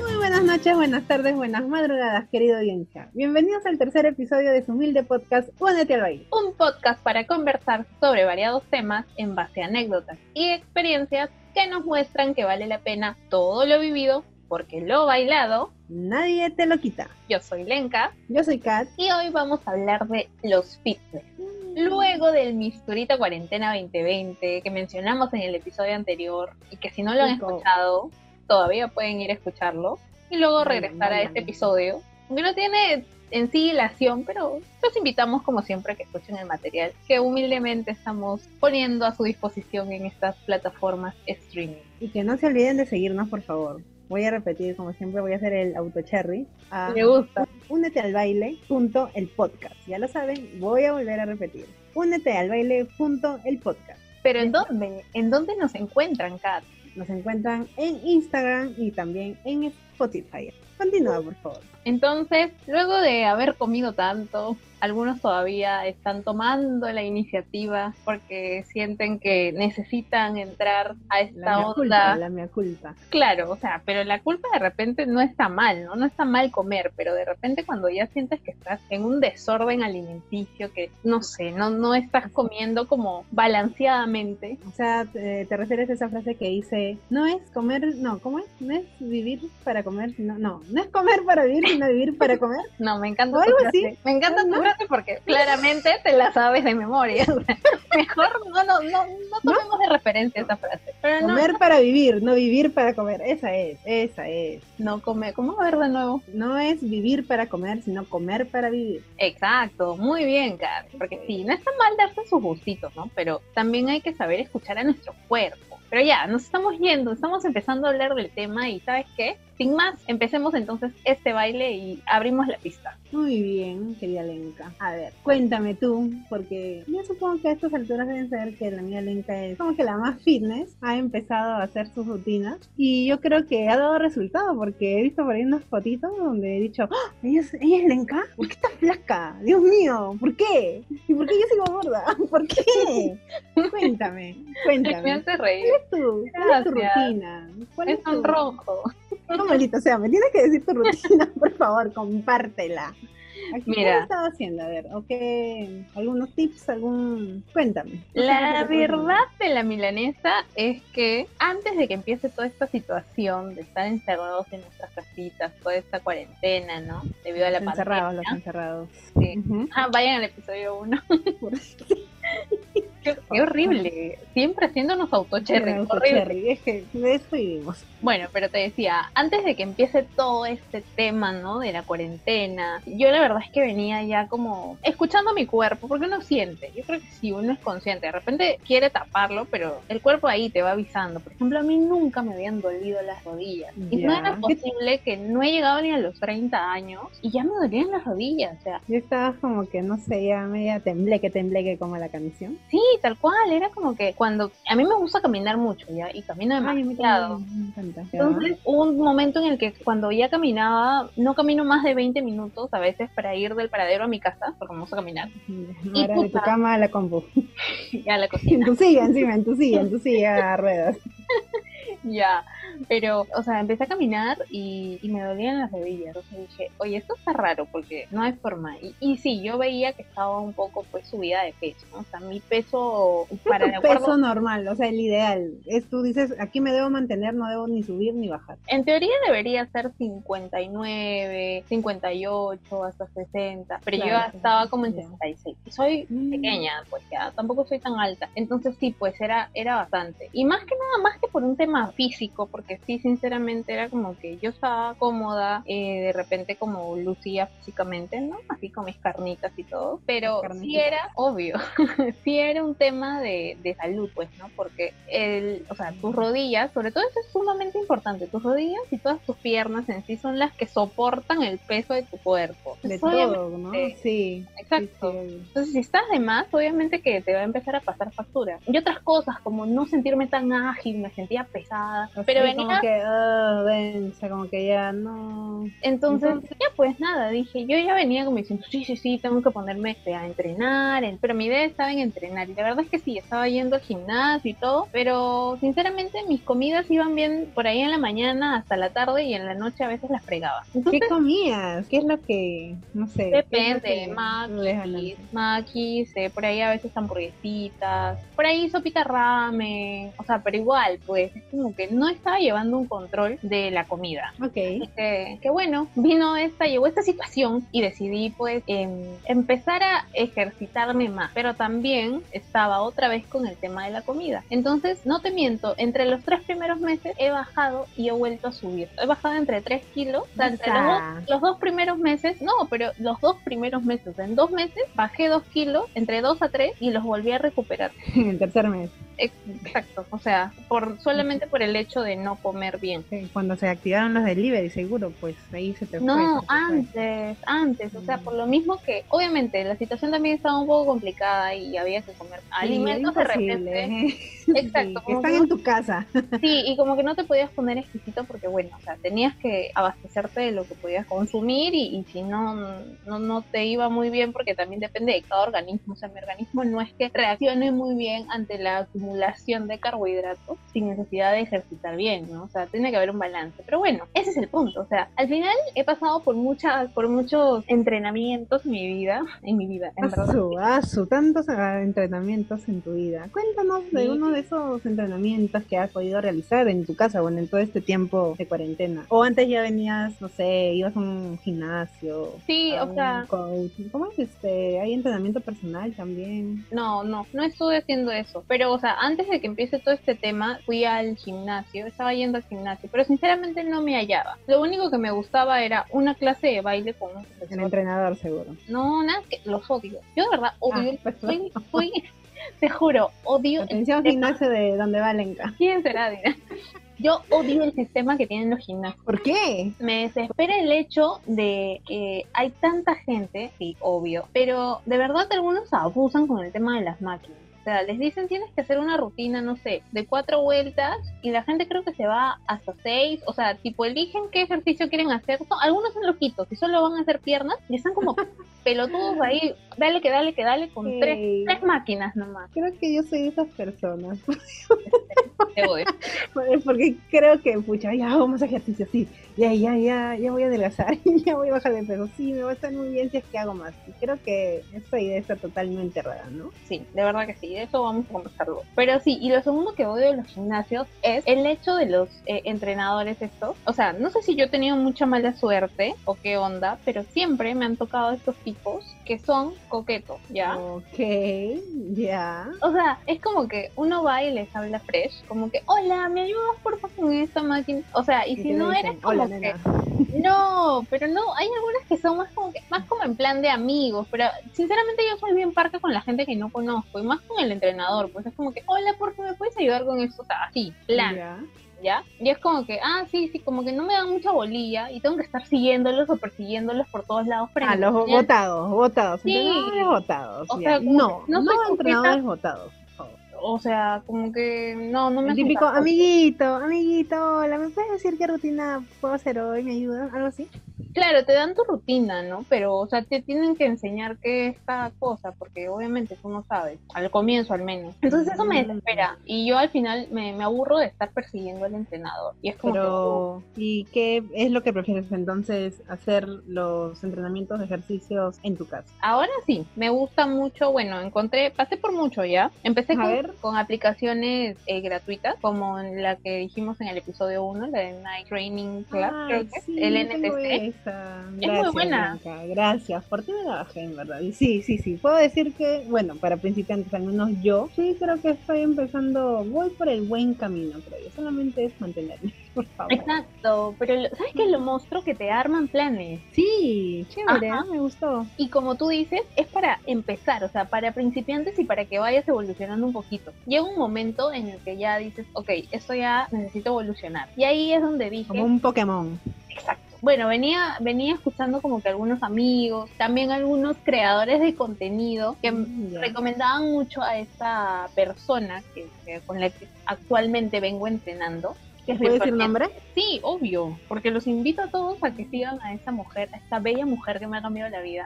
Muy buenas noches, buenas tardes, buenas madrugadas, querido audiencia. Bienvenidos al tercer episodio de su humilde podcast Únete al baile. un podcast para conversar sobre variados temas en base a anécdotas y experiencias que nos muestran que vale la pena todo lo vivido porque lo bailado. Nadie te lo quita. Yo soy Lenka Yo soy Kat. y hoy vamos a hablar de los fitness. Luego del Misturita Cuarentena 2020 que mencionamos en el episodio anterior y que si no lo han escuchado, todavía pueden ir a escucharlo y luego regresar a este episodio. Que no tiene en sí hilación, pero los invitamos como siempre a que escuchen el material que humildemente estamos poniendo a su disposición en estas plataformas streaming. Y que no se olviden de seguirnos, por favor. Voy a repetir, como siempre, voy a hacer el auto cherry. a Me gusta. Únete al baile. Punto el podcast. Ya lo saben, voy a volver a repetir. Únete al baile. Punto el podcast. Pero ¿en dónde? ¿En dónde nos encuentran, Kat? Nos encuentran en Instagram y también en Spotify. Continúa, por favor. Entonces, luego de haber comido tanto, algunos todavía están tomando la iniciativa porque sienten que necesitan entrar a esta La onda. culpa, la mea culpa. Claro, o sea, pero la culpa de repente no está mal, ¿no? No está mal comer, pero de repente cuando ya sientes que estás en un desorden alimenticio, que no sé, no, no estás comiendo como balanceadamente, O sea, te, te refieres a esa frase que dice, no es comer, no, ¿cómo es? No es vivir para comer, sino, no, no es comer para vivir, sino vivir para comer. no, me encanta O tu algo frase. así. Me encanta tu frase porque claramente te la sabes de memoria. Mejor no, no, no, no tomemos de referencia esa frase. Pero no, Comer para vivir, no vivir para comer. Esa es, esa es. no come, ¿cómo a ver de nuevo? No es vivir para comer, sino comer para vivir. Exacto, muy bien, Kat. Porque sí, no está mal darse sus gustitos, ¿no? Pero también hay que saber escuchar a nuestro cuerpo. Pero ya, nos estamos yendo, estamos empezando a hablar del tema y ¿sabes qué? Sin más, empecemos entonces este baile y abrimos la pista. Muy bien, querida Lenka. A ver, cuéntame tú, porque yo supongo que a estas alturas deben saber que la amiga Lenka es como que la más fitness, ha empezado a hacer sus rutinas y yo creo que ha dado resultado porque he visto por ahí unas fotitos donde he dicho, ¡Ah! ¿Ella, es, ¿ella es Lenka? ¿Por qué está flaca? Dios mío, ¿por qué? ¿Y por qué yo sigo gorda? ¿Por qué? Cuéntame, Me cuéntame. hace reír. ¿Cuál es tu, cuál es tu rutina? ¿Cuál Es tu- un rojo. No, maldito sea, me tienes que decir tu rutina, por favor, compártela. Aquí, ¿Qué Mira. has estado haciendo? A ver, ¿o qué? ¿Algunos tips? ¿Algún...? Cuéntame. La verdad de la milanesa es que antes de que empiece toda esta situación de estar encerrados en nuestras casitas, toda esta cuarentena, ¿no? Debido a la Los encerrados, los pandemia. encerrados. Sí. Ah, vayan al episodio 1. Qué, qué horrible. Siempre haciéndonos autocherry. Cherry, Es que de eso vivimos. Bueno, pero te decía, antes de que empiece todo este tema, ¿no? De la cuarentena, yo la verdad es que venía ya como escuchando a mi cuerpo, porque uno siente. Yo creo que si uno es consciente, de repente quiere taparlo, pero el cuerpo ahí te va avisando. Por ejemplo, a mí nunca me habían dolido las rodillas. Y no era posible que no he llegado ni a los 30 años y ya me dolían las rodillas. O sea, Yo estaba como que, no sé, ya media tembleque, tembleque como la canción. sí, tal cual. Era como que cuando. A mí me gusta caminar mucho, ¿ya? Y camino Ay, demasiado. me encanta. Entonces hubo un momento en el que cuando ya caminaba, no camino más de 20 minutos a veces para ir del paradero a mi casa, porque vamos a caminar, No era de tu cama a la compu. y a la En cocina. tu silla encima, en tu silla, en tu silla a ruedas. ya, pero, o sea, empecé a caminar y, y me dolían las rodillas. Entonces dije, oye, esto está raro porque no hay forma. Y, y sí, yo veía que estaba un poco pues subida de peso, ¿no? O sea, mi peso para ¿Cuál de es tu acuerdo peso normal? O sea, el ideal. Es tú dices, aquí me debo mantener, no debo ni subir ni bajar. En teoría debería ser 59, 58, hasta 60, pero Claro, yo estaba como en ya. 66. Y soy Mm. pequeña, pues ya tampoco soy tan alta. Entonces sí, pues era, era bastante. Y más que nada, más que por un tema físico, porque sí, sinceramente era como que yo estaba cómoda, eh, de repente como lucía físicamente, ¿no? Así con mis carnitas y todo. Pero sí era obvio, sí era un tema de, de salud, pues, ¿no? Porque el, o sea, tus rodillas, sobre todo eso es sumamente importante, tus rodillas y todas tus piernas en sí son las que soportan el peso de tu cuerpo. De Entonces, todo, ¿no? Sí. Exacto. sí, sí. Entonces, si estás de más, obviamente que te va a empezar a pasar factura. Y otras cosas, como no sentirme tan ágil, me sentía pesada. Pero fritos como que, oh, densa, como que ya no. Entonces, ya pues nada, dije, yo ya venía como diciendo, sí, sí, sí, tengo que ponerme este, a entrenar, pero mi idea estaba en entrenar, y la verdad es que sí, estaba yendo al gimnasio y todo, pero sinceramente mis comidas iban bien por ahí en la mañana hasta la tarde y en la noche a veces las fregaba. ¿Qué comías? ¿Qué es lo que, no sé? Depende, maquis, maquis, eh, por ahí a veces hamburguesitas, por ahí sopita ramen, o sea, pero igual, pues, es como que no estaba llevando un control de la comida. Ok. Que, que bueno, vino esta, llegó esta situación y decidí pues em, empezar a ejercitarme más, pero también estaba otra vez con el tema de la comida. Entonces, no te miento, entre los tres primeros meses he bajado y he vuelto a subir. He bajado entre 3 kilos, o sea, entre los dos, los dos primeros meses, no, pero los dos primeros meses, en dos meses bajé 2 kilos, entre 2 a 3 y los volví a recuperar. En el tercer mes. Exacto, o sea, por solamente por el hecho de no comer bien. Cuando se activaron los delivery, seguro, pues ahí se te fue. No, antes, antes, o sea, mm. por lo mismo que, obviamente, la situación también estaba un poco complicada y había que comer alimentos de repente. Exacto. están en tu casa. Sí, y como que no te podías poner exquisito porque, bueno, o sea, tenías que abastecerte de lo que podías consumir y, y si no, no, no te iba muy bien porque también depende de cada organismo. O sea, mi organismo no es que reaccione muy bien ante la acumulación de carbohidratos sin necesidad de ejercitar bien, ¿no? O sea, tiene que haber un balance. Pero bueno, ese es el punto. O sea, al final he pasado por muchas, por muchos entrenamientos en mi vida, en mi vida, en verdad. Su, tantos entrenamientos en tu vida. Cuéntanos de uno de esos entrenamientos que has podido realizar en tu casa, bueno, en todo este tiempo de cuarentena. O antes ya venías, no sé, ibas a un gimnasio. Sí, o sea. ¿Cómo es este? ¿Hay entrenamiento personal también? No, no, no estuve haciendo eso. Pero, o sea, antes de que empiece todo este tema, fui al gimnasio, estaba yendo al gimnasio, pero sinceramente no me hallaba. Lo único que me gustaba era una clase de baile con un profesor. El entrenador, seguro. No, nada, que los odio. Yo de verdad odio. Ah, fui, fui, te juro, odio. Atención gimnasio de donde va Lenka. ¿Quién será, Dina? Yo odio el sistema que tienen los gimnasios. ¿Por qué? Me desespera el hecho de que hay tanta gente, sí, obvio, pero de verdad algunos abusan con el tema de las máquinas. O sea, les dicen tienes que hacer una rutina, no sé, de cuatro vueltas y la gente creo que se va hasta seis. O sea, tipo eligen qué ejercicio quieren hacer. algunos son loquitos y solo van a hacer piernas y están como pelotudos ahí. Dale que dale que dale con tres, tres máquinas nomás. Creo que yo soy de esas personas. Porque creo que, pucha, ya vamos a ejercicio, sí. Ya, ya, ya, ya voy a adelgazar, ya voy a bajar de peso. Sí, me va a estar muy bien si es que hago más. Y creo que esa idea está totalmente rara, ¿no? Sí, de verdad que sí de eso vamos a conversarlo. Pero sí, y lo segundo que odio de los gimnasios es el hecho de los eh, entrenadores estos. O sea, no sé si yo he tenido mucha mala suerte o qué onda, pero siempre me han tocado estos tipos que son coquetos, ¿ya? Ok, ya. O sea, es como que uno va y les habla fresh, como que, hola, ¿me ayudas por favor con esta máquina? O sea, y, si no eres como que... No, pero no, hay algunas que son más como que, más como en plan de amigos, pero sinceramente yo soy bien parca con la gente que no conozco, y más con el entrenador, pues es como que, hola, por favor, ¿me puedes ayudar con eso? O sea, así, plan. ¿Ya? Y es como que, ah, sí, sí, como que no me dan mucha bolilla y tengo que estar siguiéndolos o persiguiéndolos por todos lados. ah, los votados, votados, sí. votados. O sea, no, no, no entrenadores votados o sea, como que no, no me típico amiguito, amiguito, hola, ¿me puedes decir qué rutina puedo hacer hoy? ¿Me ayuda? ¿Algo así? Claro, te dan tu rutina, ¿no? Pero, o sea, te tienen que enseñar qué es cada cosa, porque obviamente tú no sabes, al comienzo al menos. Entonces eso me desespera. Y yo al final me, me aburro de estar persiguiendo al entrenador. Y es como Pero, ¿y qué es lo que prefieres entonces hacer los entrenamientos de ejercicios en tu casa? Ahora sí, me gusta mucho, bueno, encontré, pasé por mucho ya. Empecé con, ver. con aplicaciones eh, gratuitas, como la que dijimos en el episodio 1, la de Night Training Club, creo que es, el NTC. Gracias, muy buena. Gracias, por ti me la bajé, en verdad. Y sí, sí, sí. Puedo decir que, bueno, para principiantes, al menos yo, sí creo que estoy empezando, voy por el buen camino, creo yo. Solamente es mantenerme, por favor. Exacto, pero ¿sabes qué es lo monstruo que te arman planes? Sí, chévere, me gustó. Y como tú dices, es para empezar, o sea, para principiantes y para que vayas evolucionando un poquito. Llega un momento en el que ya dices, ok, esto ya necesito evolucionar. Y ahí es donde dije... Como un Pokémon. Exacto bueno, venía, venía escuchando como que algunos amigos, también algunos creadores de contenido que mm, recomendaban mucho a esta persona que, con la que actualmente vengo entrenando ¿Puedes decir nombre? Sí, obvio, porque los invito a todos a que sigan a esa mujer, a esta bella mujer que me ha cambiado la vida.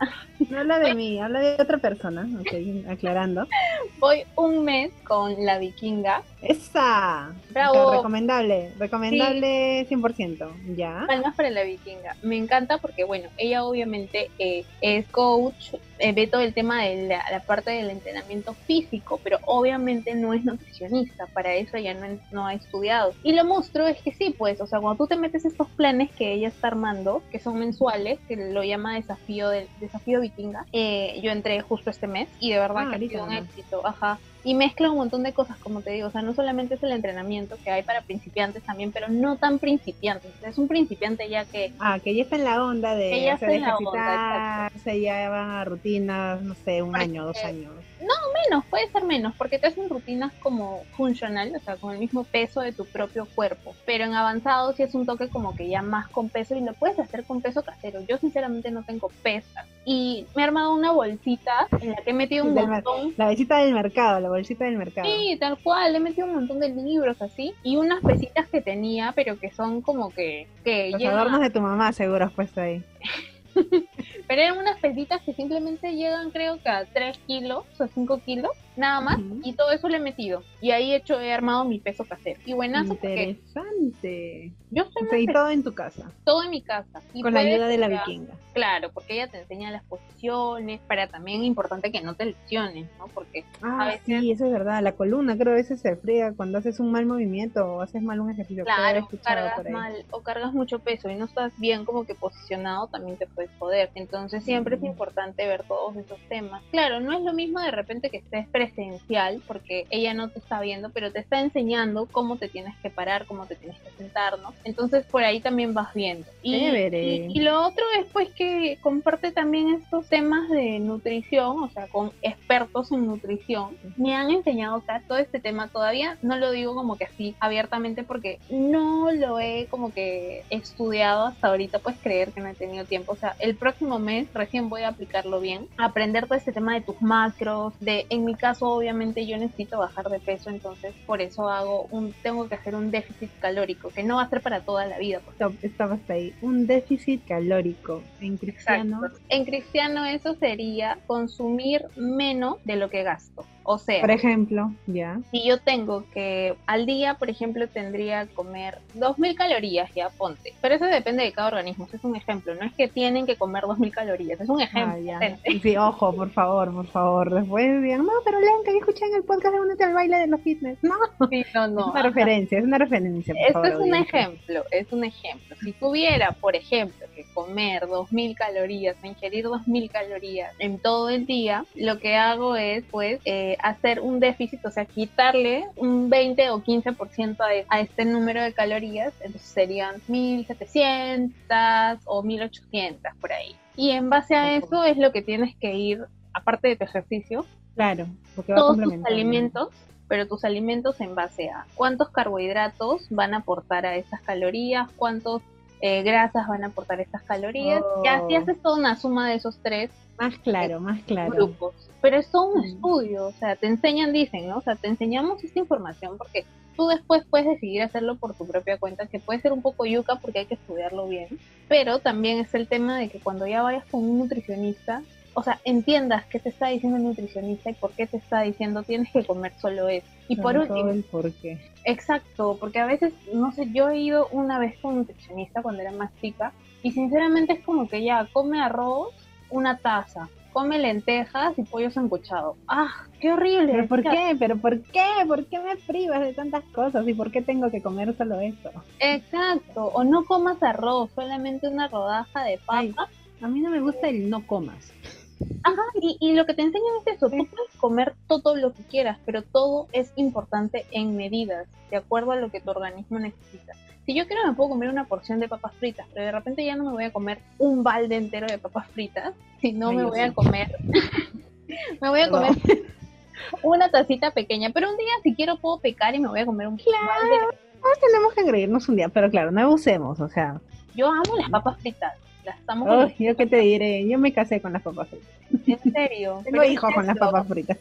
No habla de mí, habla de otra persona. Ok, aclarando. Voy un mes con la vikinga. ¡Esa! Bravo. Recomendable, recomendable 100%. ¿Ya? Palmas para la vikinga. Me encanta porque, bueno, ella obviamente eh, es coach, eh, ve todo el tema de la, la parte del entrenamiento físico, pero obviamente no es nutricionista, para eso ella no, no ha estudiado. Y lo monstruo es que sí, pues, o sea, cuando tú te metes estos planes que ella está armando, que son mensuales, que lo llama desafío del desafío vikinga, eh, yo entré justo este mes y de verdad Ah, que ha sido un éxito, ajá. Y mezcla un montón de cosas, como te digo, o sea, no solamente es el entrenamiento que hay para principiantes también, pero no tan principiantes. Es un principiante ya que Ah, que ella está en la onda de Ella hacer está en la onda, ejercitarse, ya va a rutinas, no sé, un Porque- año, dos años. menos, puede ser menos, porque te hacen rutinas como funcional, o sea, con el mismo peso de tu propio cuerpo. Pero en avanzado sí es un toque como que ya más con peso y lo puedes hacer con peso casero. Yo sinceramente no tengo pesas. Y me he armado una bolsita en la que he metido un Del montón. La bolsita del mercado, la bolsita del mercado. Sí, tal cual, he metido un montón de libros así y unas pesitas que tenía, pero que son como que, que Los llegan adornos de tu mamá seguro has puesto ahí. Pero eran unas pesitas que simplemente llegan creo que a 3 kilos o 5 kilos, nada más, y todo eso le he metido. Y ahí he hecho, he armado mi peso casero. Y buenazo porque Interesante. yo estoy O sea, y todo en tu casa, todo en mi casa. Y con la ayuda de la vikinga. Claro, porque ella te enseña las posiciones, para también importante que no te lesiones, ¿no? Porque Ah, veces- sí, eso es verdad. La columna creo a veces se friega cuando haces un mal movimiento o haces mal un ejercicio. Claro, cargas por ahí. mal o cargas mucho peso y no estás bien como que posicionado, también te puedes joder. Entonces siempre es importante ver todos esos temas. Claro, no es lo mismo de repente que estés presencial, porque ella no te está viendo, pero te está enseñando cómo te tienes que parar, cómo te tienes que sentar, ¿no? Entonces por ahí también vas viendo. Y, Chévere. y, y lo otro es pues que comparte también estos temas de nutrición, o sea, con expertos en nutrición. Me han enseñado o sea, todo este tema todavía, no lo digo como que así abiertamente porque no lo he como que estudiado hasta ahorita, puedes creer que no he tenido tiempo, o sea, el próximo mes recién voy a aplicarlo bien, aprender todo este tema de tus macros, de, en mi caso obviamente yo necesito bajar de peso, entonces por eso hago un, tengo que hacer un déficit calórico, que no va a ser para toda la vida, porque Estabas ahí. Un déficit calórico. En cristiano. Exacto. En cristiano eso sería consumir menos de lo que gasto. O sea, Por ejemplo, ya. si yo tengo que al día, por ejemplo, tendría que comer 2.000 calorías, ya ponte. Pero eso depende de cada organismo, eso es un ejemplo. No es que tienen que comer 2.000 calorías, es un ejemplo. Ah. Sí, ojo, por favor, por favor. Después digan, no, pero Lenka, yo escuché en el podcast de Únete al baile de los fitness. No, Sí, no, es no. una referencia, es una referencia. Por Esto favor, es un audiencia. ejemplo, es un ejemplo. Si tuviera, por ejemplo, que comer 2.000 calorías, ingerir 2.000 calorías en todo el día, lo que hago es, pues, eh, hacer un déficit, o sea, quitarle un 20 o 15% a, a este número de calorías, entonces serían 1.700 o 1.800 por ahí. Y en base a eso es lo que tienes que ir, aparte de tu ejercicio, Claro, porque va todos tus alimentos, pero tus alimentos en base a cuántos carbohidratos van a aportar a esas calorías, cuántos eh, grasas van a aportar estas calorías. Oh. Y así haces toda una suma de esos tres Más claro, más claro. grupos. Pero es todo un Mm. estudio, o sea, te enseñan, dicen, ¿no? O sea, te enseñamos esta información porque tú después puedes decidir hacerlo por tu propia cuenta, que puede ser un poco yuca porque hay que estudiarlo bien, pero también es el tema de que cuando ya vayas con un nutricionista, o sea, entiendas qué te está diciendo el nutricionista y por qué te está diciendo tienes que comer solo eso. Y por último, el porqué. Exacto, porque a veces, no sé, yo he ido una vez con un nutricionista cuando era más chica y sinceramente es como que ya come arroz, una taza, come lentejas y pollo sancochado. ¡Ah, qué horrible! ¿Pero por qué? ¿Pero por qué? ¿Por qué me privas de tantas cosas? ¿Y por qué tengo que comer solo esto? Exacto, o no comas arroz, solamente una rodaja de papa. Ay. A mí no me gusta el no comas. Ajá, y, y lo que te enseñan es eso, tú puedes comer todo lo que quieras, pero todo es importante en medidas, de acuerdo a lo que tu organismo necesita. Si yo quiero me puedo comer una porción de papas fritas, pero de repente ya no me voy a comer un balde entero de papas fritas, sino Ay, me voy sí. a comer, me voy a comer una tacita pequeña, pero un día si quiero puedo pecar y me voy a comer un balde. Ah, tenemos que agredirnos un día, pero claro, no abusemos, o sea. Yo amo las papas fritas, Ay, yo qué te diré, yo me casé con las papas fritas. en serio. Tengo hijos con las papas fritas.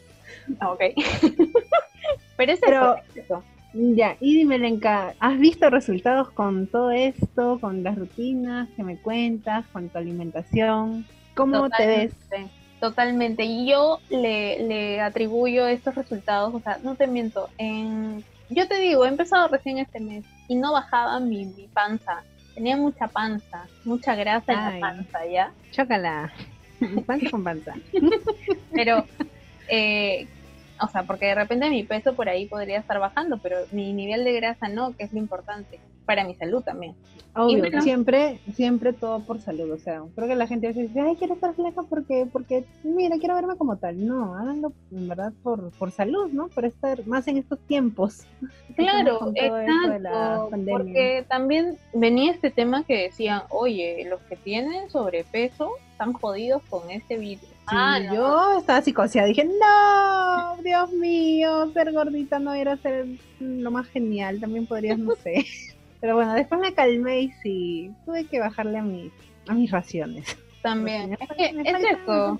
Ah, ok. pero es Pero- eso, es eso. Ya, y dime, Lenka, ¿has visto resultados con todo esto, con las rutinas que me cuentas, con tu alimentación? ¿Cómo te ves? Totalmente. Y yo le, le atribuyo estos resultados, o sea, no te miento, en... yo te digo, he empezado recién este mes y no bajaba mi, mi panza. Tenía mucha panza, mucha grasa en la panza, ¿ya? Chócala. panza con panza. Pero eh, o sea, porque de repente mi peso por ahí podría estar bajando, pero mi nivel de grasa no, que es lo importante, para mi salud también. Obvio, siempre, siempre todo por salud, o sea, creo que la gente a veces dice, ay, quiero estar flaca porque, porque, mira, quiero verme como tal. No, háganlo en verdad por, por salud, ¿no? Por estar más en estos tiempos. Claro, exacto, porque también venía este tema que decían, oye, los que tienen sobrepeso están jodidos con este virus Ah, yo estaba psicoseada. Dije, no, Dios mío, ser gordita no era ser lo más genial. También podrías, no sé. Pero bueno, después me calmé y sí, tuve que bajarle a mis, a mis raciones. También. Es que es eso.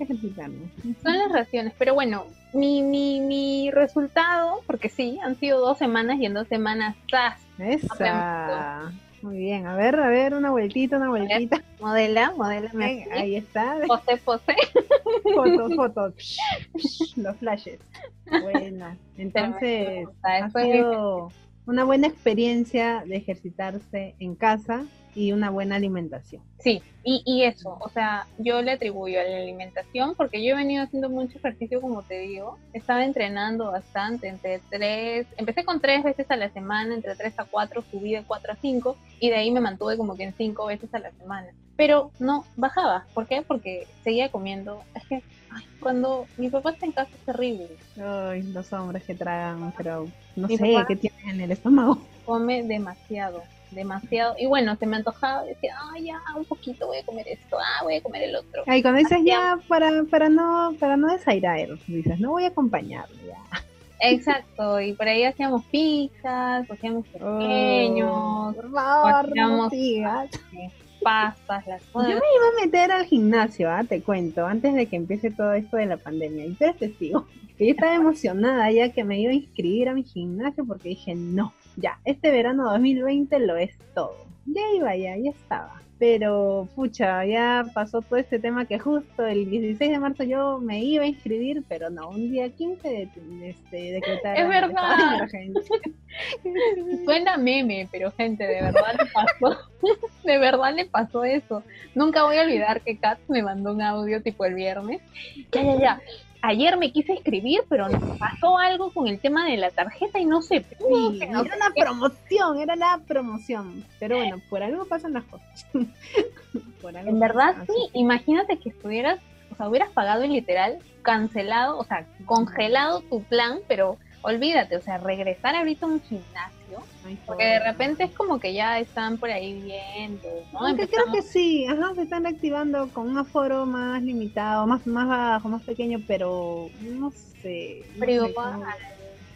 Son las raciones. Pero bueno, mi, mi, mi resultado, porque sí, han sido dos semanas y en dos semanas, ¡zas! Esa. Muy bien, a ver, a ver, una vueltita, una vueltita. Modela, modela. ahí está. Pose, pose. Fotos, fotos. Los flashes. Bueno, entonces ha sido una buena experiencia de ejercitarse en casa y una buena alimentación. Sí, y, y eso, o sea, yo le atribuyo a la alimentación porque yo he venido haciendo mucho ejercicio, como te digo, estaba entrenando bastante, entre tres, empecé con tres veces a la semana, entre tres a cuatro, subí de cuatro a cinco, y de ahí me mantuve como que en cinco veces a la semana. Pero no bajaba, ¿por qué? Porque seguía comiendo, cuando mi papá está en casa es terrible. Ay, los hombres que tragan, pero no sé qué tienen en el estómago. Come demasiado demasiado. Y bueno, se me antojaba, decía, ah, ya, un poquito voy a comer esto, ah, voy a comer el otro. Y cuando dices ya, para, para no, para no desairar, dices, no voy a acompañarlo ya. Exacto, y por ahí hacíamos pizzas, hacíamos oh, pequeños, por favor, hacíamos las. Yo me iba a meter al gimnasio, ¿ah? te cuento, antes de que empiece todo esto de la pandemia, y tú eres testigo. Yo estaba emocionada ya que me iba a inscribir a mi gimnasio porque dije, no, ya, este verano 2020 lo es todo. Ya iba, ya, ya estaba. Pero, pucha, ya pasó todo este tema que justo el 16 de marzo yo me iba a inscribir, pero no, un día 15 de, este, decretar. Es verdad. Suena meme, pero gente, de verdad le pasó. de verdad le pasó eso. Nunca voy a olvidar que Kat me mandó un audio tipo el viernes. Ya, ya, ya ayer me quise escribir, pero pasó algo con el tema de la tarjeta y no sé. Sí, era una promoción, era la promoción. Pero bueno, por algo pasan las cosas. en verdad, sí, imagínate que estuvieras, o sea, hubieras pagado literal, cancelado, o sea, congelado tu plan, pero olvídate, o sea, regresar ahorita a un gimnasio, porque de repente es como que ya están por ahí viendo, ¿no? creo que sí, ajá, se están activando con un aforo más limitado, más, más bajo, más pequeño, pero no sé. pero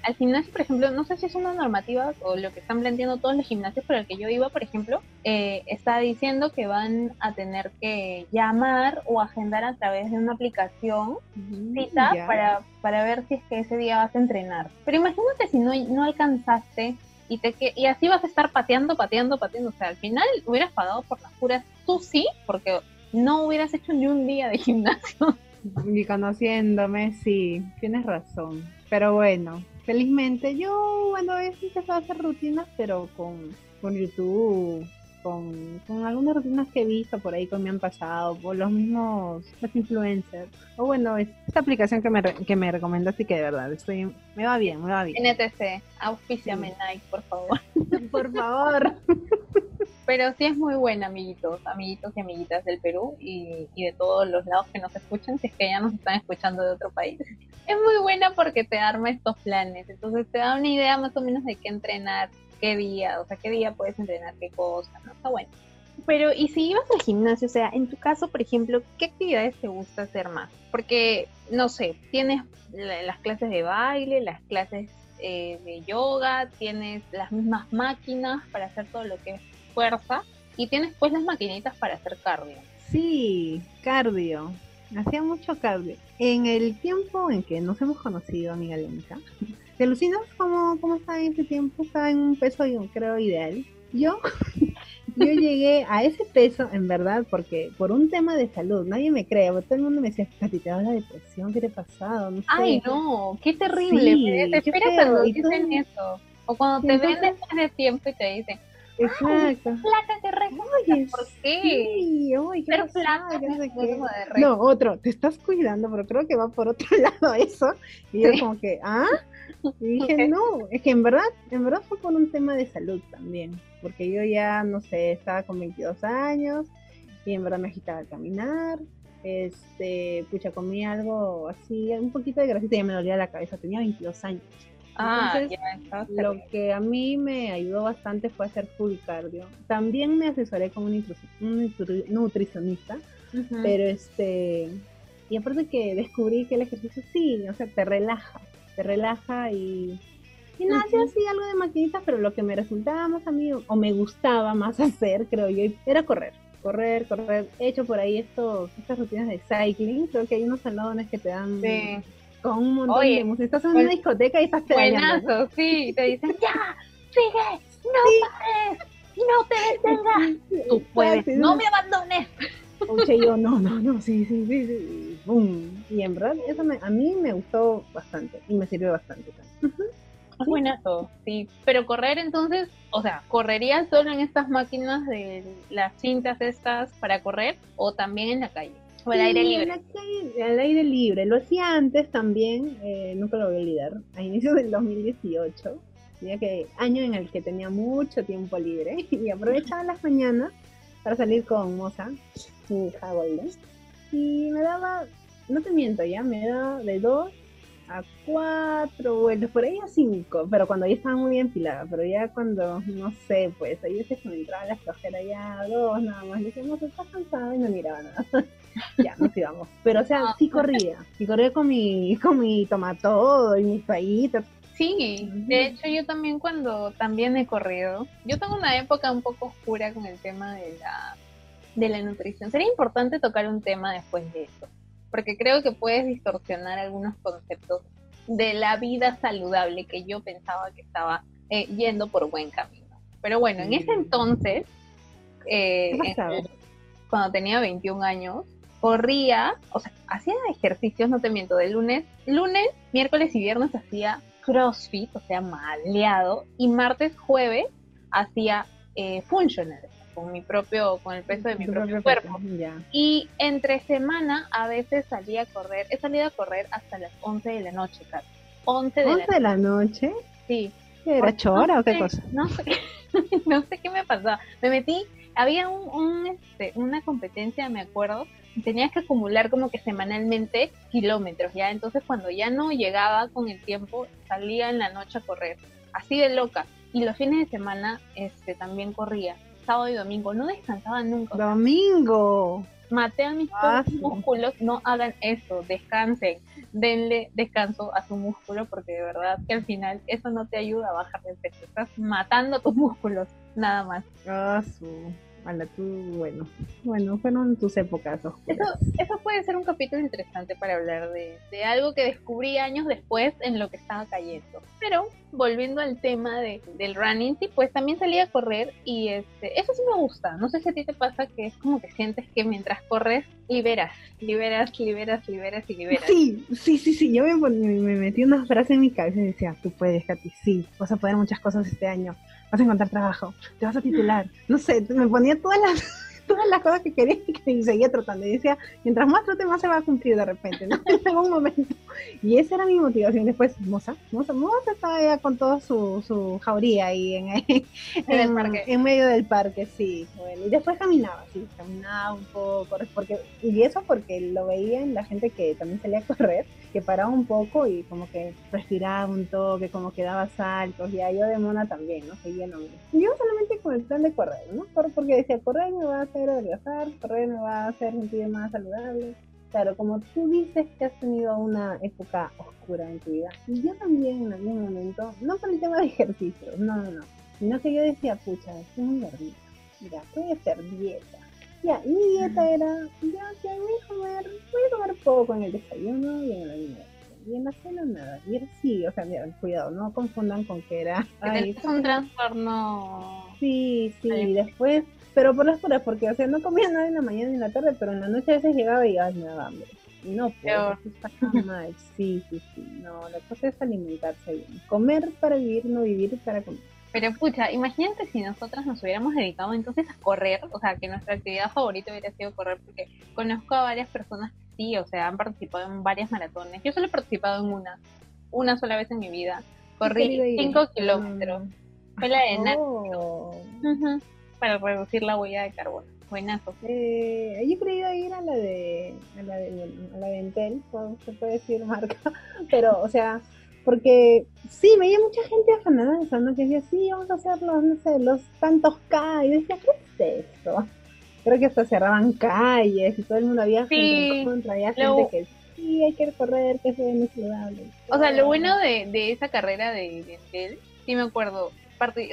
al gimnasio, por ejemplo, no sé si es una normativa o lo que están planteando todos los gimnasios por el que yo iba, por ejemplo, eh, está diciendo que van a tener que llamar o agendar a través de una aplicación cita para, para ver si es que ese día vas a entrenar. Pero imagínate si no, no alcanzaste y, te, y así vas a estar pateando, pateando, pateando. O sea, al final hubieras pagado por las puras, tú sí, porque no hubieras hecho ni un día de gimnasio. Y conociéndome, sí, tienes razón. Pero bueno, felizmente yo, bueno, he empezado a hacer rutinas, pero con, con YouTube, con, con, algunas rutinas que he visto por ahí que me han pasado, por los mismos los influencers. O bueno, esta aplicación que me, que me recomendaste que de verdad estoy, me va bien, me va bien. NTC, auspiciame Nike, por favor. por favor. Pero sí es muy buena, amiguitos, amiguitos y amiguitas del Perú y, y de todos los lados que nos escuchan, si es que ya nos están escuchando de otro país es muy buena porque te arma estos planes. Entonces te da una idea más o menos de qué entrenar, qué día, o sea, qué día puedes entrenar qué cosa, ¿no? Está bueno. Pero, ¿y si ibas al gimnasio? O sea, en tu caso, por ejemplo, ¿qué actividades te gusta hacer más? Porque, no sé, tienes las clases de baile, las clases eh, de yoga, tienes las mismas máquinas para hacer todo lo que es fuerza y tienes pues las maquinitas para hacer cardio. Sí, cardio. Hacía mucho cardio. En el tiempo en que nos hemos conocido, amiga Lenka, ¿Te alucinas cómo, cómo estaba en ese tiempo? Estaba en un peso, yo creo, ideal. Yo, yo llegué a ese peso, en verdad, porque por un tema de salud, nadie me cree, todo el mundo me decía, Katy, te da la depresión, ¿qué te ha pasado? No sé. Ay, no, qué terrible. Sí, esperas feo, cuando dicen todo- eso. O cuando te ven después de tiempo y te dicen, Exacto. flaca, qué re Oye, ¿Por qué? Sí, oye, ¿qué Que no sé qué. de No, otro, te estás cuidando, pero creo que va por otro lado eso. Y yo Sí. como que, ¿ah? Y dije, no, es que en verdad, en verdad fue por un tema de salud también. Porque yo ya, no sé, estaba con 22 años y en verdad me agitaba al caminar. Este, pucha, comí algo así, un poquito de grasita y ya me dolía la cabeza. Tenía 22 años. Ah, Entonces, estabas Lo que a mí me ayudó bastante fue hacer full cardio. También me asesoré con un, un nutri- nutricionista, pero este, y aparte que descubrí que el ejercicio sí, o sea, te relaja, te relaja y, y nada, hacía así algo de maquinitas, pero lo que me resultaba más a mí, o me gustaba más hacer, creo yo, era correr. Correr, correr. He hecho por ahí estos, estas rutinas de cycling. Creo que hay unos salones que te dan Sí. Con un montón Oye, de música. Estás en una discoteca y estás. ¿no? Buenazo, sí. Te dicen, ya, sigue, no pares, no te detengas. Tú puedes, no me abandones. Oye, yo, no, no, no, sí, sí, sí, sí. boom. Y en verdad, eso me- a mí me gustó bastante y me sirvió bastante también. Es buenazo, sí. Pero correr entonces, o sea, ¿correrías solo en estas máquinas de las cintas estas para correr o también en la calle? O al aire libre. al aire libre. Lo hacía antes también, eh, nunca lo voy a olvidar, a inicios del 2018, ya que año en el que tenía mucho tiempo libre y aprovechaba las mañanas para salir con Moza, mi hija Golden, y me daba, no te miento ya, me daba de dos a cuatro vueltas, por ahí a cinco, pero cuando ya estaba muy bien pilada, pero ya cuando, no sé, pues ahí veces me entraba la flojera ya dos nada más, le decíamos, estás cansada y me miraba nada. ya, nos íbamos. Pero o sea, sí corría, y corría con mi, con mi tomatodo y mi toallita. Sí, de hecho yo también cuando también he corrido, yo tengo una época un poco oscura con el tema de la, de la nutrición. Sería importante tocar un tema después de esto, porque creo que puedes distorsionar algunos conceptos de la vida saludable que yo pensaba que estaba eh, yendo por buen camino. Pero bueno, en ese entonces, eh, en- cuando tenía 21 años, corría, o sea, hacía ejercicios, no te miento, de lunes, lunes, miércoles y viernes hacía crossfit, o sea, maleado, y martes, jueves hacía eh, functional, con mi propio, con el peso de mi propio propio cuerpo. Ya. Y entre semana a veces salía a correr, he salido a correr hasta las 11 de la noche, casi. 11 de la 11 de la noche. Sí. ¿Qué ¿Era chora no o qué sé, cosa? No sé, no sé qué me pasaba. Me metí, había un, un, este, una competencia, me acuerdo, y tenías que acumular como que semanalmente kilómetros, ¿ya? Entonces cuando ya no llegaba con el tiempo, salía en la noche a correr, así de loca. Y los fines de semana este, también corría, sábado y domingo, no descansaba nunca. Domingo. Maté a mis Ah, sí. músculos, no hagan eso, descansen, denle descanso a su músculo porque de verdad que al final eso no te ayuda a bajar de peso, estás matando tus músculos, nada más. Ah. Ala, tú, bueno. Bueno, fueron tus épocas oscuras. Eso, eso puede ser un capítulo interesante para hablar de, de algo que descubrí años después en lo que estaba cayendo. Pero volviendo al tema de, del running, sí, pues también salí a correr y este, eso sí me gusta. No sé si a ti te pasa que es como que sientes que mientras corres liberas, liberas, liberas, liberas y liberas. Sí, sí, sí, sí. Yo me, me, me metí una frase en mi cabeza y decía, tú puedes, Katy, sí, vas a poder muchas cosas este año, vas a encontrar trabajo, te vas a titular. No sé, me ponía todas las, todas las cosas que quería y que seguía tratando. Y decía, mientras más trate, más se va a cumplir de repente, ¿no? En algún momento. Y esa era mi motivación. Después, Moza, Moza, Moza estaba ya con toda su, su jauría ahí en, En el parque. en medio del parque, sí. Bueno, y después caminaba, sí, caminaba un poco, porque, y eso porque lo veía en la gente que también salía a correr, que paraba un poco y como que respiraba un toque, como que daba saltos, y yo de mona también, ¿no? Seguía lo mismo. Yo solamente con el plan de correr, ¿no? Por- Porque decía, correr me va a hacer adelgazar, correr me va a hacer sentir más saludable. Claro, como tú dices que has tenido una época oscura en tu vida, y yo también en algún momento, no por el tema de ejercicio, no, no, no, sino que yo decía, pucha, estoy muy gordita, mira, voy a hacer dieta. Ya, mi dieta era, ya, que voy a comer, voy a comer poco en el desayuno y en almuerzo. Y en la cena nada. Y era sí, o sea, mira, cuidado, no confundan con que era... Ay, es un trastorno... Sí, sí, después... Pero por las puras, porque, o sea, no comía nada en la mañana ni en la tarde, pero en la noche a veces llegaba y, ay, me daba hambre. No, pues, eso está mal. Sí, sí, sí. No, la cosa es alimentarse bien. Comer para vivir, no vivir para comer. Pero pucha, imagínate si nosotras nos hubiéramos dedicado entonces a correr, o sea, que nuestra actividad favorita hubiera sido correr, porque conozco a varias personas que sí, o sea, han participado en varias maratones. Yo solo he participado en una, una sola vez en mi vida. Corrí 5 kilómetros. Fue la de oh. Para reducir la huella de carbono. Buenazo. Eh, yo he querido ir a la de, a la de, a la de Entel, se puede decir marca, pero, o sea, porque sí, veía mucha gente afanada pensando que decía, sí, vamos a hacer los, no sé, los tantos K, y decía, ¿qué es esto? Creo que hasta cerraban calles y todo el mundo había sí, gente, había gente que sí, hay que correr, que se ve saludable. O sea, lo bueno de, de esa carrera de, de Entel, sí me acuerdo,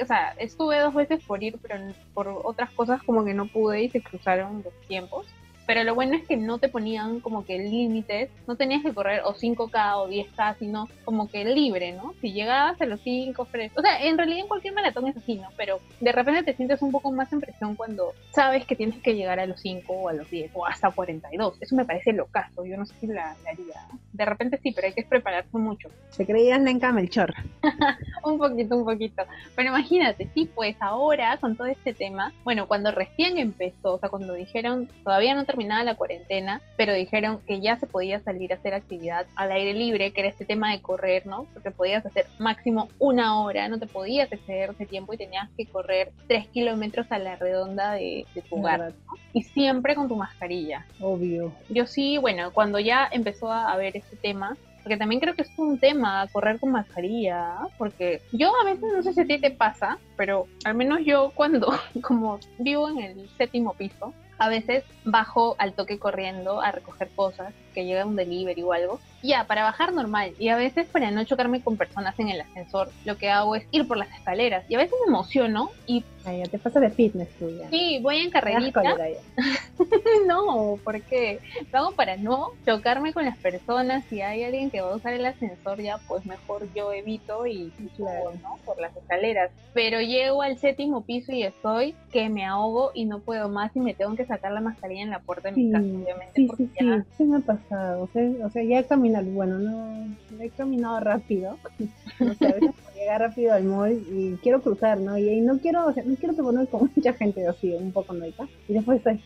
o sea, estuve dos veces por ir, pero por otras cosas como que no pude y se cruzaron los tiempos. Pero lo bueno es que no te ponían como que límites, no tenías que correr o 5K o 10K, sino como que libre, ¿no? Si llegabas a los 5, o sea, en realidad en cualquier maratón es así, ¿no? Pero de repente te sientes un poco más en presión cuando sabes que tienes que llegar a los 5 o a los 10 o hasta 42. Eso me parece locazo, yo no sé si la, haría. De repente sí, pero hay que prepararse mucho. Se creían en Melchor. un poquito, un poquito. Pero imagínate, sí, pues ahora con todo este tema, bueno, cuando recién empezó, o sea, cuando dijeron, todavía no te terminada la cuarentena, pero dijeron que ya se podía salir a hacer actividad al aire libre, que era este tema de correr, ¿no? Porque podías hacer máximo una hora, no te podías exceder ese tiempo y tenías que correr tres kilómetros a la redonda de, tu hogar. Y siempre con tu mascarilla. Obvio. Yo sí, bueno, cuando ya empezó a haber este tema, porque también creo que es un tema correr con mascarilla, porque yo a veces no sé si a ti te pasa, pero al menos yo cuando como vivo en el séptimo piso, a veces bajo al toque corriendo a recoger cosas, que llega un delivery o algo, ya, para bajar normal. Y a veces para no chocarme con personas en el ascensor, lo que hago es ir por las escaleras. Y a veces me emociono y... Ay, ya te pasa de fitness tú ya. Sí, voy en carrerita. no, porque lo hago para no chocarme con las personas. Si hay alguien que va a usar el ascensor ya, pues mejor yo evito y, subo, ¿no? Por las escaleras. Pero llego al séptimo piso y estoy que me ahogo y no puedo más y me tengo que sacar la mascarilla en la puerta de mi casa, obviamente. Sí, sí, sí, sí me ha pasado. O sea, o sea ya he caminado, bueno, no, he caminado rápido. o sea, a veces llegar rápido al mall y quiero cruzar, ¿no? Y, no quiero, o sea, no quiero que poner con mucha gente así, un poco noica. Y después estoy,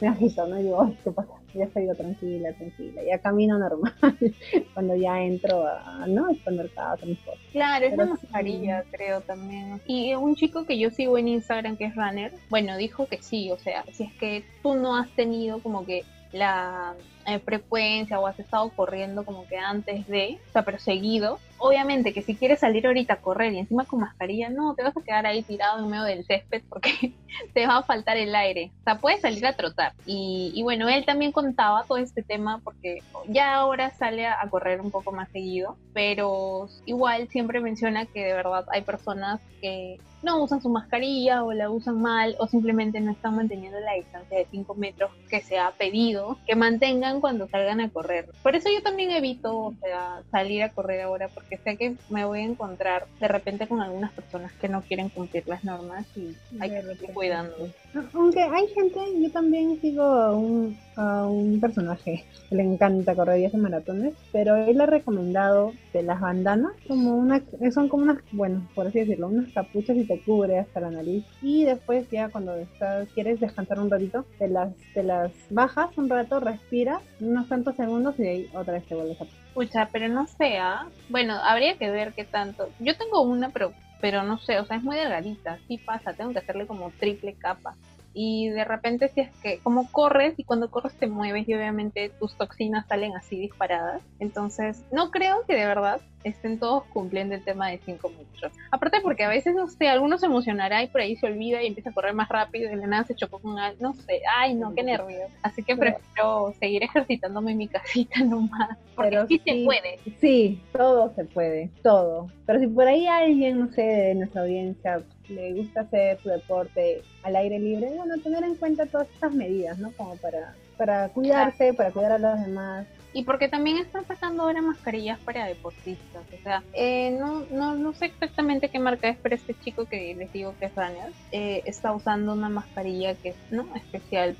me agito, ¿no? Y digo, ay, ¿qué pasa? Ya estoy tranquila, tranquila. Ya camino normal cuando ya entro a, ¿no? Al supermercado, transporte. Claro, es la mascarilla, creo también. Y un chico que yo sigo en Instagram, que es Runner, bueno, dijo que sí, o sea, si es que tú no has tenido como que la eh, frecuencia o has estado corriendo como que antes de, o sea, pero seguido, obviamente que si quieres salir ahorita a correr y encima con mascarilla, no, te vas a quedar ahí tirado en medio del césped porque te va a faltar el aire. O sea, puedes salir a trotar. Y, y bueno, él también contaba todo este tema porque ya ahora sale a, correr un poco más seguido, pero igual siempre menciona que de verdad hay personas que no usan su mascarilla o la usan mal o simplemente no están manteniendo la distancia de 5 metros que se ha pedido que mantengan cuando salgan a correr. Por eso yo también evito o sea, salir a correr ahora porque sé que me voy a encontrar de repente con algunas personas que no quieren cumplir las normas y hay que ir cuidando. Aunque hay gente, yo también sigo a un, a un personaje que le encanta correr y hace maratones, pero él ha recomendado de las bandanas como una, son como unas, bueno, por así decirlo, unas capuchas y te cubre hasta la nariz y después ya cuando estás, quieres descansar un ratito, te las, te las bajas un rato, respiras unos tantos segundos y ahí otra vez te vuelves a Pucha, pero no sea. ¿ah? Bueno, habría que ver qué tanto. Yo tengo una, pero, pero no sé, o sea, es muy delgadita. Sí pasa, tengo que hacerle como triple capa y de repente si es que como corres y cuando corres te mueves y obviamente tus toxinas salen así disparadas. Entonces no creo que de verdad estén todos cumpliendo el tema de 5 metros. Aparte porque a veces, no sé, algunos se emocionará y por ahí se olvida y empieza a correr más rápido y de la nada se chocó con algo, no sé, ay no, qué nervios. Así que prefiero seguir ejercitándome en mi casita nomás. Porque Pero sí, se puede. Sí, todo se puede, todo. Pero si por ahí alguien, no sé, de nuestra audiencia le gusta hacer su deporte al aire libre, bueno, tener en cuenta todas estas medidas, ¿no? Como para, para cuidarse, para cuidar a los demás. y porque también están sacando ahora mascarillas para deportistas. O sea, eh, no, no, no sé exactamente qué marca es, pero este chico que les digo que es Runner eh, está usando una mascarilla que es ¿no? especial.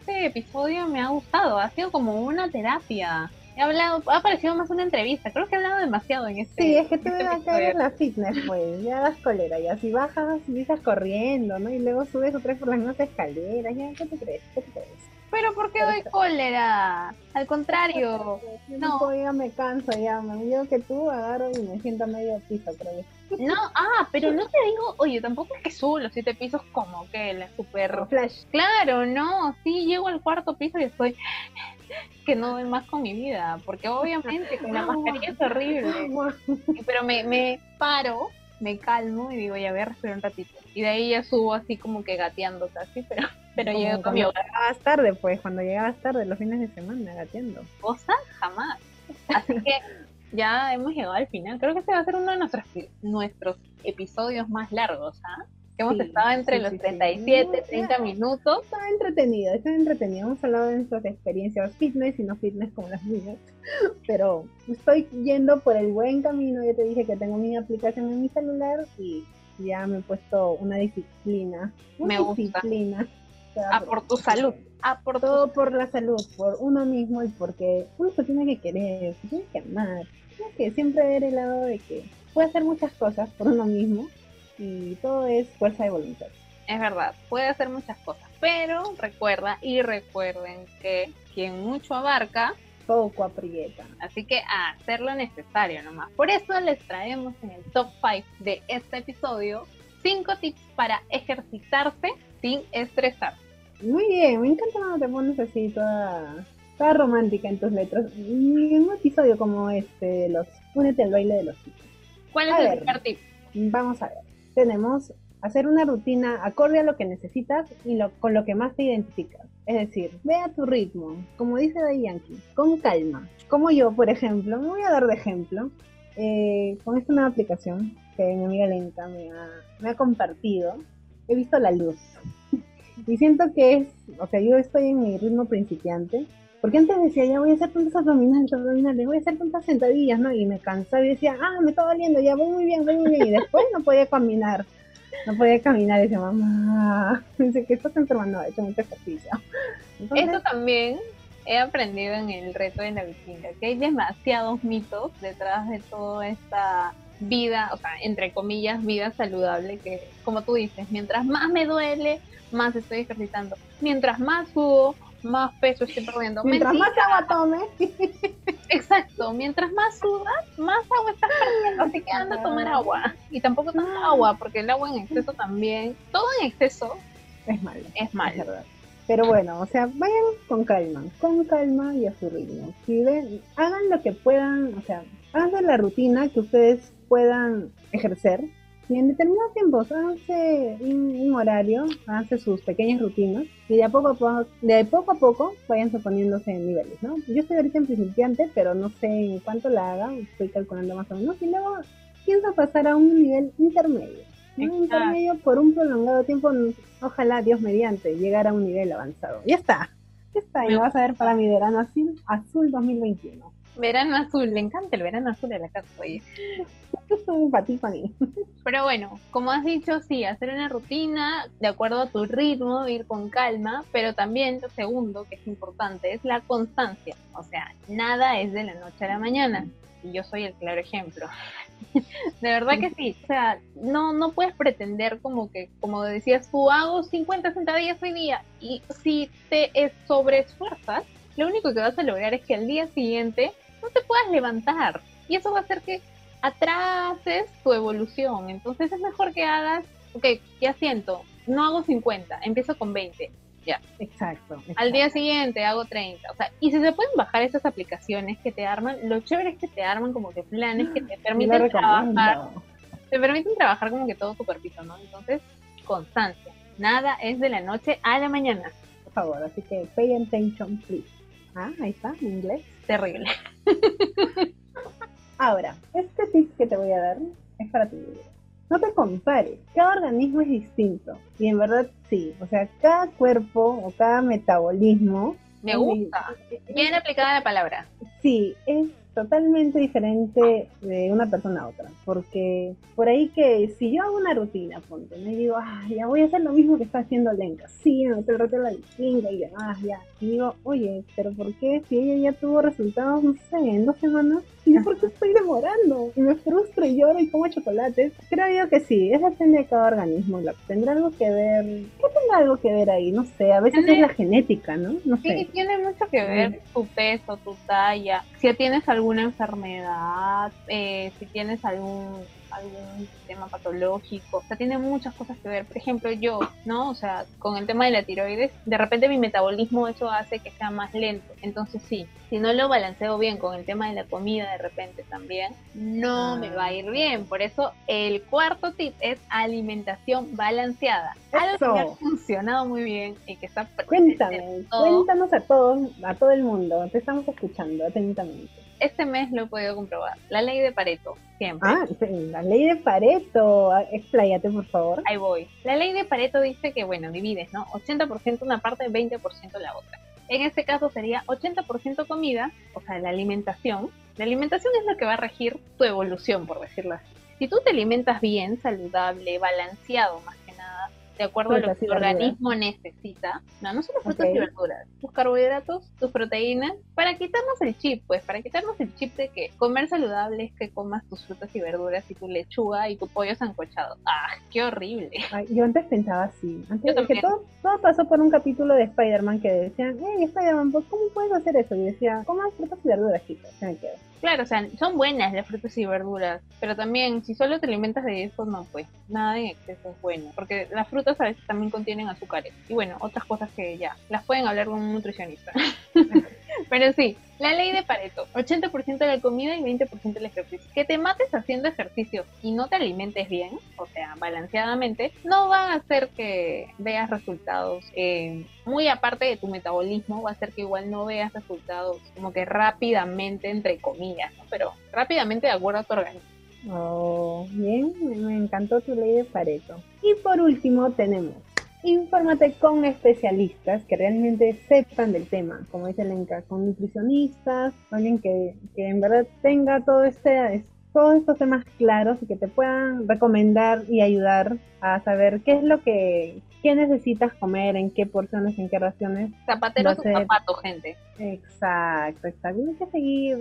Este episodio me ha gustado, ha sido como una terapia. He hablado, ha parecido más una entrevista, creo que he hablado demasiado en este Sí, es que tú este vas a caer en la fitness, pues, ya das colera, y así bajas, empiezas corriendo, ¿no? Y luego subes otra vez por las mismas escaleras, ya, ¿qué te crees? ¿Qué te crees? Pero ¿por qué doy cólera? Al contrario. No, ya me canso, ya, me yo que tú agarro y me siento medio piso, creo yo. No, ah, pero no te digo, oye, tampoco es que subo los siete pisos como que la super... Flash. Claro, no, sí, llego al cuarto piso y estoy que no doy más con mi vida, porque obviamente con la mascarilla es horrible, pero me, me paro, me calmo y digo, ya voy a respirar un ratito. Y de ahí ya subo así como que gateando casi, pero, pero Como llego con cuando mi hogar. llegabas tarde, pues, cuando llegabas tarde, los fines de semana, gateando. cosa jamás. Así que ya hemos llegado al final. Creo que este va a ser uno de nuestros, nuestros episodios más largos, ¿ah? Que hemos Sí, estado entre sí, los sí, sí. 37, No, 30 ya. minutos. Está entretenido, está entretenido. Hemos hablado de nuestras experiencias fitness y no fitness como las mías. Pero estoy yendo por el buen camino. Ya te dije que tengo mi aplicación en mi celular y ya me he puesto una disciplina. Una Me gusta. disciplina. Ah, por tu salud. Ah, por tu Todo por la salud, por uno mismo y porque uno se tiene que querer, se tiene que amar. Tienes que siempre ver el lado de que puede hacer muchas cosas por uno mismo y todo es fuerza de voluntad. Es verdad, puede hacer muchas cosas, pero recuerda y recuerden que quien mucho abarca, Poco aprieta. así que a hacer lo necesario nomás. Por eso les traemos en el top 5 de este episodio 5 tips para ejercitarse sin estresarse. Muy bien, me encanta cuando te pones así toda, toda romántica en tus letras. Y en un episodio como este de los Únete al baile de los chicos. ¿Cuál es A el ver. primer tip? Vamos a ver. Tenemos hacer una rutina acorde a lo que necesitas y lo, con lo que más te identificas. Es decir, ve a tu ritmo, como dice Day con calma. Como yo, por ejemplo, me voy a dar de ejemplo, eh, con esta nueva aplicación que mi amiga Lenta me ha, me ha compartido, he visto la luz. y siento que es, o sea, yo estoy en mi ritmo principiante, porque antes decía, ya voy a hacer tantas abdominales, abdominales, voy a hacer tantas sentadillas, ¿no? Y me cansaba y decía, ah, me está doliendo, ya voy muy bien, voy muy bien. Y después no podía caminar, no podía caminar. Y decía, mamá, dice que estás enfermando, he hecho mucho ejercicio. Entonces, Eso también he aprendido en el reto de la vikinga, que hay demasiados mitos detrás de toda esta vida, o sea, entre comillas, vida saludable, que como tú dices, mientras más me duele, más estoy ejercitando. Mientras más subo, más peso estoy perdiendo. mientras más agua tome, Exacto, mientras más sudas, más agua estás perdiendo, así que anda a tomar agua. Y tampoco tanta agua, porque el agua en exceso también, todo en exceso es malo. es Es malo. verdad. Pero bueno, o sea, vayan con calma, con calma y a su ritmo. Si ven, hagan lo que puedan, o sea, hagan la rutina que ustedes puedan ejercer. Y en determinados tiempos, háganse un, un horario, háganse sus pequeñas rutinas y de a poco a poco, de poco a poco vayan poniéndose en niveles, ¿no? Yo estoy ahorita en principiante, pero no sé en cuánto la haga, estoy calculando más o menos, y luego pienso pasar a un nivel intermedio. ¿no? Un intermedio por un prolongado tiempo, ojalá Dios mediante, llegar a un nivel avanzado. Ya está, ya está, y Me lo vas a ver para mi verano azul, azul 2021. Verano azul, le encanta el verano azul de la casa, oye. Es un mí. Pero bueno, como has dicho, sí, hacer una rutina de acuerdo a tu ritmo, ir con calma, pero también lo segundo, que es importante, es la constancia. O sea, nada es de la noche a la mañana. Y yo soy el claro ejemplo. De verdad que sí. O sea, no, no puedes pretender como que, como decías tú, hago 50 sentadillas hoy día. Y si te es- sobreesfuerzas, lo único que vas a lograr es que al día siguiente no te puedas levantar. Y eso va a hacer que atrases tu evolución. Entonces es mejor que hagas, ok, ya siento, no hago 50, empiezo con 20. Exacto. Al día siguiente hago 30. O sea, y si se pueden bajar esas aplicaciones que te arman, lo chévere es que te arman como que planes que te permiten trabajar, te permiten trabajar como que todo tu cuerpito, ¿no? Entonces, constancia. Nada es de la noche a la mañana. Por favor, así que pay attention, please. Ah, ahí está, en inglés. Terrible. Ahora, este tip que te voy a dar es para vida. No te compares, cada organismo es distinto. Y en verdad sí, o sea, cada cuerpo o cada metabolismo Me gusta. Bien aplicada la palabra. sí, es totalmente diferente de una persona a otra. Porque por ahí que si yo hago una rutina, ponte, me digo, ah, ya voy a hacer lo mismo que está haciendo Lenka. Sí, me el reto de la distinta y demás, ya. Y digo, oye, pero ¿por qué si ella ya tuvo resultados, no sé, en dos semanas? ¿Y yo por qué estoy demorando? Y me frustro y lloro y como chocolates. Creo yo que sí, es depende de cada organismo. Tendrá algo que ver. ¿Qué tendrá algo que ver ahí? No sé, a veces es la genética, ¿no? No sé. Sí, tiene mucho que ver tu peso, tu talla. Si tienes alguna enfermedad, eh, si tienes algún algún tema patológico, o sea, tiene muchas cosas que ver. Por ejemplo, yo, ¿no? O sea, con el tema de la tiroides, de repente mi metabolismo eso hace que sea más lento. Entonces sí, si no lo balanceo bien con el tema de la comida de repente también, no me va a ir bien. Por eso el cuarto tip es alimentación balanceada. Algo que ha funcionado muy bien y que está Cuéntame, cuéntanos a todos, a todo el mundo, te estamos escuchando atentamente este mes lo he podido comprobar. La ley de Pareto, siempre. Ah, la ley de Pareto. Expláyate, por favor. Ahí voy. La ley de Pareto dice que, bueno, divides, ¿no? 80% una parte, 20% la otra. En este caso sería 80% comida, o sea, la alimentación. La alimentación es lo que va a regir tu evolución, por decirlo así. Si tú te alimentas bien, saludable, balanceado más de acuerdo a lo que tu organismo necesita. No, no solo frutas y verduras, tus carbohidratos, tus proteínas, para quitarnos el chip, pues, para quitarnos el chip de que comer saludable es que comas tus frutas y verduras y tu lechuga y tu pollo sancochado. ¡Ah, qué horrible! yo antes pensaba así. Antes que todo, todo, pasó por un capítulo de Spider-Man que decían, hey, Spider-Man, ¿cómo puedes hacer eso? Y decía, comas frutas y verduras, chicos. Se me quedó. Claro, o sea, son buenas las frutas y verduras, pero también si solo te alimentas de eso, no, pues nada en exceso es bueno, porque las frutas a veces también contienen azúcares y bueno, otras cosas que ya, las pueden hablar con un nutricionista. pero sí, la ley de Pareto, 80% de la comida y 20% del ejercicio. Que te mates haciendo ejercicio y no te alimentes bien, o sea, balanceadamente, no va a hacer que veas resultados eh, muy aparte de tu metabolismo, va a hacer que igual no veas resultados como que rápidamente, entre comillas, ¿no? pero rápidamente de acuerdo a tu organismo. Oh, bien, me encantó tu ley de Pareto. Y por último tenemos infórmate con especialistas que realmente sepan del tema, como dice Lenka, con nutricionistas, alguien que, que en verdad tenga todo este, todos estos temas claros y que te puedan recomendar y ayudar a saber qué es lo que qué necesitas comer, en qué porciones, en qué raciones. Zapateros o zapatos, gente. Exacto, exacto. Hay que seguir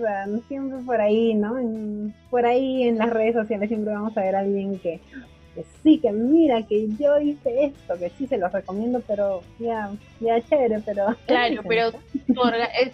siempre por ahí, ¿no? por ahí en las redes sociales siempre vamos a ver a alguien que que sí, que mira, que yo hice esto, que sí se los recomiendo, pero ya, ya chévere, pero... Claro, pero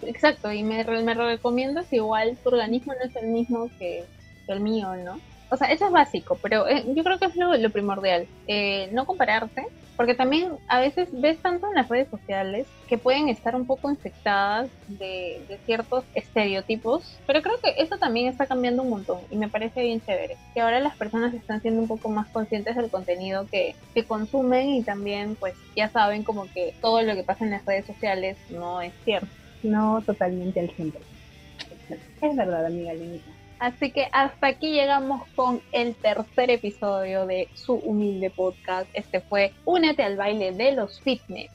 exacto, y me, me recomiendas igual, tu organismo no es el mismo que, el mío, ¿no? O sea, eso es básico, pero eh, yo creo que es lo, primordial. Eh, no compararte, porque también a veces ves tanto en las redes sociales que pueden estar un poco infectadas de, ciertos estereotipos, pero creo que eso también está cambiando un montón y me parece bien chévere, que ahora las personas están siendo un poco más conscientes del contenido que, que consumen y también pues ya saben como que todo lo que pasa en las redes sociales no es cierto. No totalmente al 100%. Es verdad, amiga Linita. Así que hasta aquí llegamos con el tercer episodio de su humilde podcast. Este fue Únete al baile de los fitness.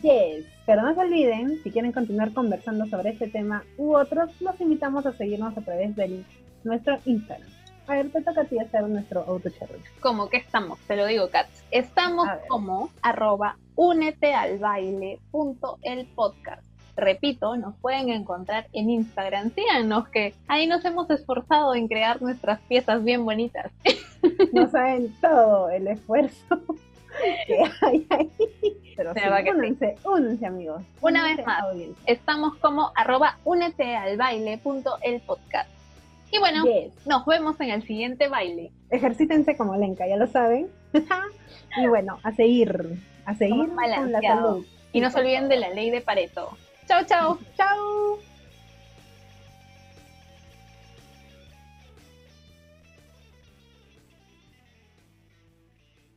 Yes, pero no se olviden, si quieren continuar conversando sobre este tema u otros, los invitamos a seguirnos a través de nuestro Instagram. A ver, te toca a ti hacer nuestro auto ¿Cómo que estamos? Te lo digo, Katz. Estamos como arroba únete al baile punto el podcast repito, nos pueden encontrar en Instagram. Síganos que ahí nos hemos esforzado en crear nuestras piezas bien bonitas. No saben todo el esfuerzo que hay ahí. Pero sí, únense, únense, amigos. Una vez más, estamos como arroba únete al baile punto el podcast. Y bueno, nos vemos en el siguiente baile. Ejercítense como Lenka, ya lo saben. y bueno, a seguir, a seguir con la salud. Y no se olviden de la ley de Pareto. Chao, chao. Chao.